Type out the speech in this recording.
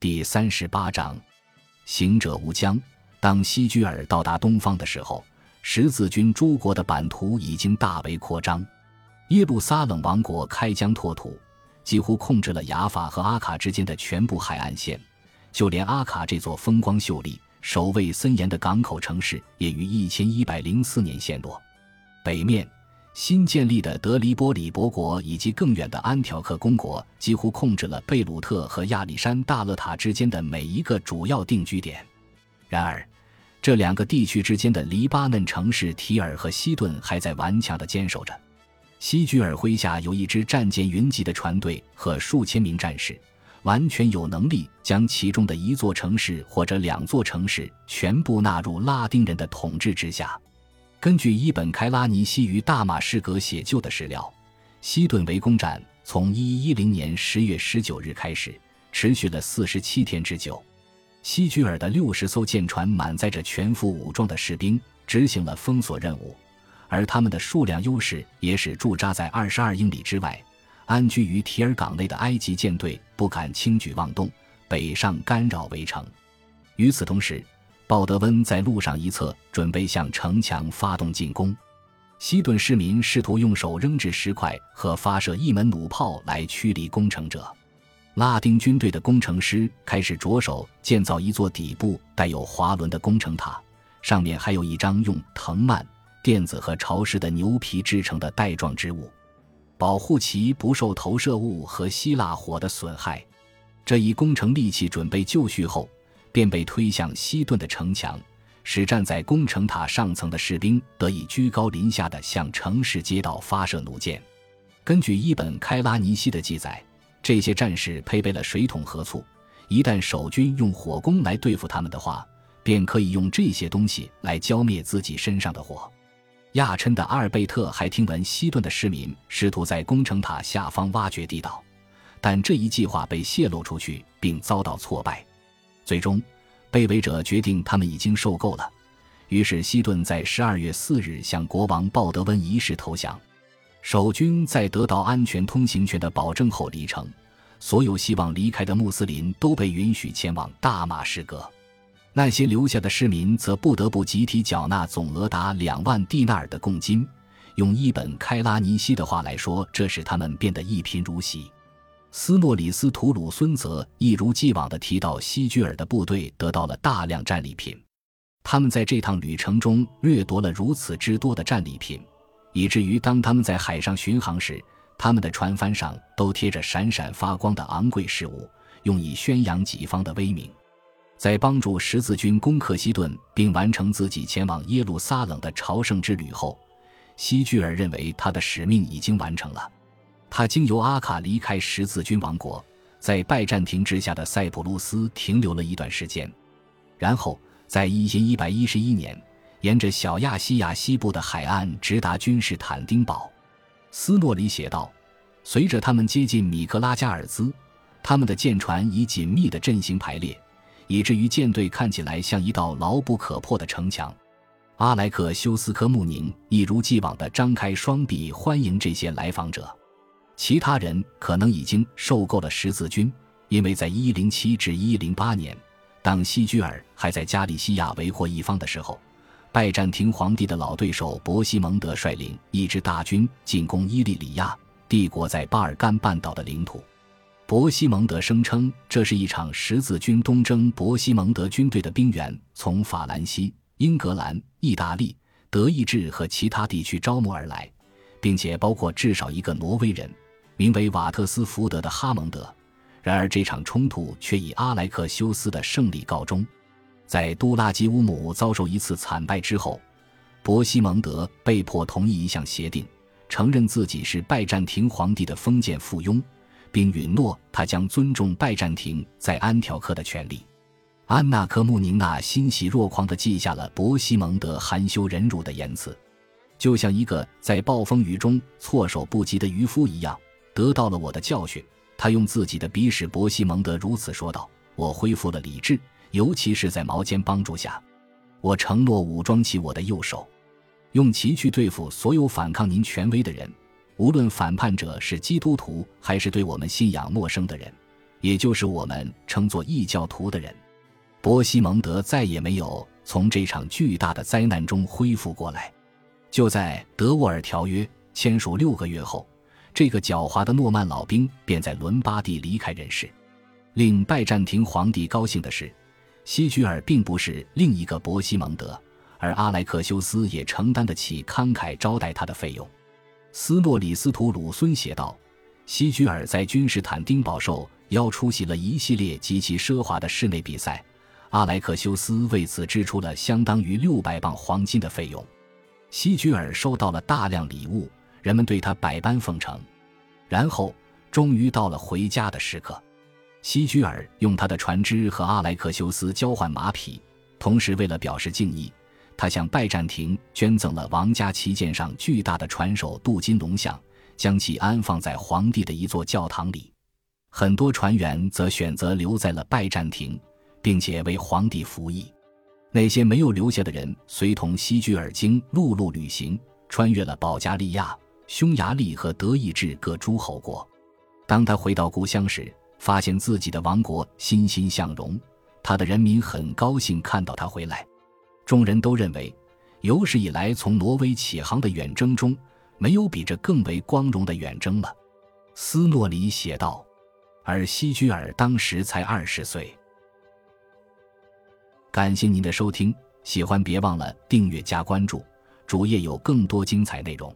第三十八章，行者无疆。当西居尔到达东方的时候，十字军诸国的版图已经大为扩张。耶路撒冷王国开疆拓土，几乎控制了雅法和阿卡之间的全部海岸线，就连阿卡这座风光秀丽、守卫森严的港口城市，也于一千一百零四年陷落。北面。新建立的德黎波里伯国以及更远的安条克公国几乎控制了贝鲁特和亚历山大勒塔之间的每一个主要定居点。然而，这两个地区之间的黎巴嫩城市提尔和西顿还在顽强地坚守着。西居尔麾下有一支战舰云集的船队和数千名战士，完全有能力将其中的一座城市或者两座城市全部纳入拉丁人的统治之下。根据伊本·开拉尼西于大马士革写就的史料，西顿围攻战从1110年10月19日开始，持续了47天之久。西居尔的六十艘舰船满载着全副武装的士兵，执行了封锁任务，而他们的数量优势也使驻扎在22英里之外、安居于提尔港内的埃及舰队不敢轻举妄动，北上干扰围城。与此同时，鲍德温在路上一侧准备向城墙发动进攻，西顿市民试图用手扔掷石块和发射一门弩炮来驱离攻城者。拉丁军队的工程师开始着手建造一座底部带有滑轮的工程塔，上面还有一张用藤蔓、垫子和潮湿的牛皮制成的带状织物，保护其不受投射物和希腊火的损害。这一工程利器准备就绪后。便被推向西顿的城墙，使站在工程塔上层的士兵得以居高临下地向城市街道发射弩箭。根据伊本·开拉尼西的记载，这些战士配备了水桶和醋，一旦守军用火攻来对付他们的话，便可以用这些东西来浇灭自己身上的火。亚琛的阿尔贝特还听闻西顿的市民试图在工程塔下方挖掘地道，但这一计划被泄露出去并遭到挫败。最终，被围者决定他们已经受够了，于是西顿在十二月四日向国王鲍德温一世投降。守军在得到安全通行权的保证后离城，所有希望离开的穆斯林都被允许前往大马士革，那些留下的市民则不得不集体缴纳总额达两万蒂纳尔的贡金。用一本开拉尼西的话来说，这使他们变得一贫如洗。斯诺里斯图鲁孙则一如既往地提到，西居尔的部队得到了大量战利品。他们在这趟旅程中掠夺了如此之多的战利品，以至于当他们在海上巡航时，他们的船帆上都贴着闪闪发光的昂贵事物，用以宣扬己方的威名。在帮助十字军攻克西顿并完成自己前往耶路撒冷的朝圣之旅后，西居尔认为他的使命已经完成了。他经由阿卡离开十字军王国，在拜占庭之下的塞浦路斯停留了一段时间，然后在一千一百一十一年，沿着小亚细亚西部的海岸直达君士坦丁堡。斯诺里写道：“随着他们接近米克拉加尔兹，他们的舰船以紧密的阵型排列，以至于舰队看起来像一道牢不可破的城墙。阿莱克修斯科穆宁一如既往地张开双臂欢迎这些来访者。”其他人可能已经受够了十字军，因为在一零七至一零八年，当西居尔还在加利西亚为祸一方的时候，拜占庭皇帝的老对手伯西蒙德率领一支大军进攻伊利里亚帝国在巴尔干半岛的领土。伯西蒙德声称，这是一场十字军东征。伯西蒙德军队的兵员从法兰西、英格兰、意大利、德意志和其他地区招募而来，并且包括至少一个挪威人。名为瓦特斯福德的哈蒙德，然而这场冲突却以阿莱克修斯的胜利告终。在都拉基乌姆遭受一次惨败之后，伯西蒙德被迫同意一项协定，承认自己是拜占庭皇帝的封建附庸，并允诺他将尊重拜占庭在安条克的权利。安娜科穆宁娜欣喜若狂地记下了伯西蒙德含羞忍辱的言辞，就像一个在暴风雨中措手不及的渔夫一样。得到了我的教训，他用自己的鼻屎伯西蒙德如此说道：“我恢复了理智，尤其是在毛尖帮助下。我承诺武装起我的右手，用其去对付所有反抗您权威的人，无论反叛者是基督徒还是对我们信仰陌生的人。也就是我们称作异教徒的人。波西蒙德再也没有从这场巨大的灾难中恢复过来。就在德沃尔条约签署六个月后，这个狡猾的诺曼老兵便在伦巴第离开人世。令拜占庭皇帝高兴的是，西居尔并不是另一个伯西蒙德，而阿莱克修斯也承担得起慷慨招待他的费用。斯诺里斯图鲁孙写道：“西居尔在君士坦丁堡受邀出席了一系列极其奢华的室内比赛，阿莱克修斯为此支出了相当于六百磅黄金的费用。西居尔收到了大量礼物，人们对他百般奉承。然后，终于到了回家的时刻。西居尔用他的船只和阿莱克修斯交换马匹，同时为了表示敬意。”他向拜占庭捐赠了王家旗舰上巨大的船首镀金龙像，将其安放在皇帝的一座教堂里。很多船员则选择留在了拜占庭，并且为皇帝服役。那些没有留下的人随同西居尔经陆路旅行，穿越了保加利亚、匈牙利和德意志各诸侯国。当他回到故乡时，发现自己的王国欣欣向荣，他的人民很高兴看到他回来。众人都认为，有史以来从挪威起航的远征中，没有比这更为光荣的远征了。斯诺里写道。而希居尔当时才二十岁。感谢您的收听，喜欢别忘了订阅加关注，主页有更多精彩内容。